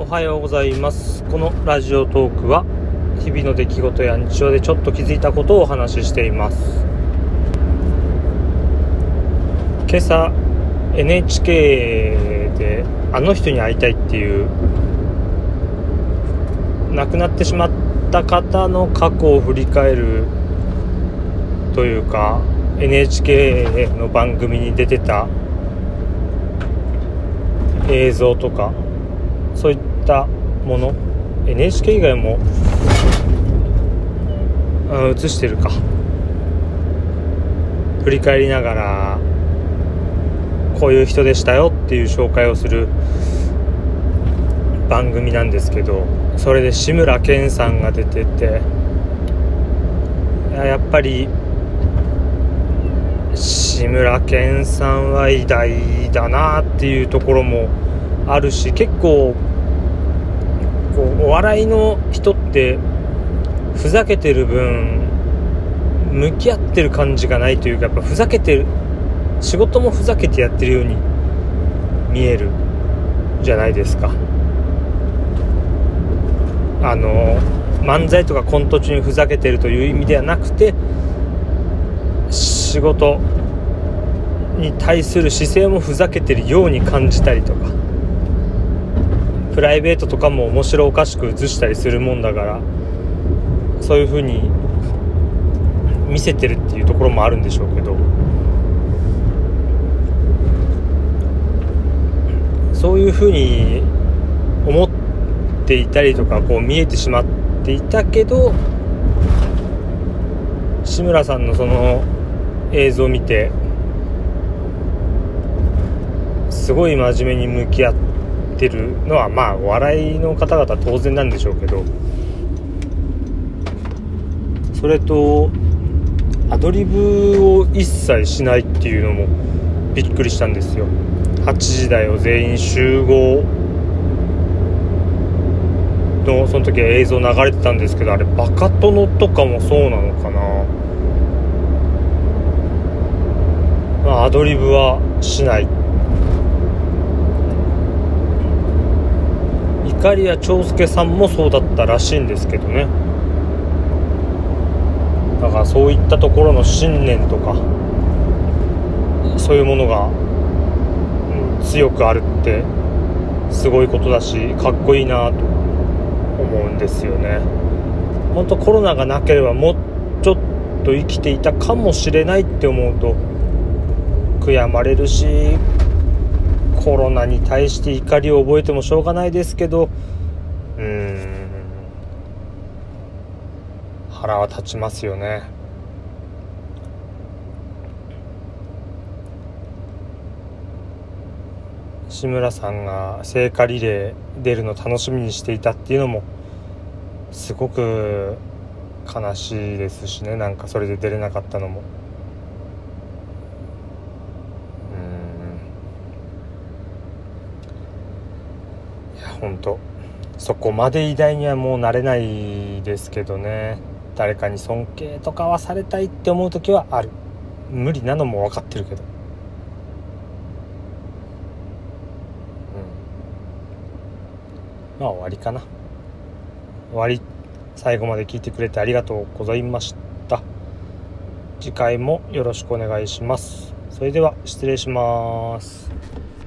おはようございます。このラジオトークは日々の出来事や日常でちょっと気づいたことをお話ししています。今朝 NHK であの人に会いたいっていう亡くなってしまった方の過去を振り返るというか NHK の番組に出てた映像とかそういったもの NHK 以外も映してるか。振り返りながらこういう人でしたよっていう紹介をする番組なんですけどそれで志村けんさんが出ててやっぱり志村けんさんは偉大だなっていうところもあるし結構こうお笑いの人ってふざけてる分向き合ってる感じがないというかやっぱふざけてる仕事もふざけてやってるように見えるじゃないですか。あの漫才とかコント中にふざけてるという意味ではなくて仕事に対する姿勢もふざけてるように感じたりとか。プライベートとかも面白おかしく映したりするもんだからそういう風に見せてるっていうところもあるんでしょうけど。そういう風に思っていたりとかこう見えてしまっていたけど志村さんのその映像を見てすごい真面目に向き合ってるのはまあお笑いの方々当然なんでしょうけどそれとアドリブを一切しないっていうのもびっくりしたんですよ。8時台を全員集合のその時は映像流れてたんですけどあれバカ殿とかもそうなのかな。まあアドリブはしない。碇谷長介さんもそうだったらしいんですけどね。だからそういったところの信念とかそういうものが、うん、強くあるってすごいことだしかっこいいなと思うんですよね。本当コロナがなければもうちょっと生きていたかもしれないって思うと悔やまれるしコロナに対して怒りを覚えてもしょうがないですけどうん。腹は立ちますよね。志村さんが聖火リレー出るの楽しみにしていたっていうのもすごく悲しいですしね。なんかそれで出れなかったのも。本当。そこまで偉大にはもうなれないですけどね。誰かに尊敬とかはされたいって思う時はある。無理なのも分かってるけど。うん。まあ終わりかな。終わり。最後まで聞いてくれてありがとうございました。次回もよろしくお願いします。それでは失礼します。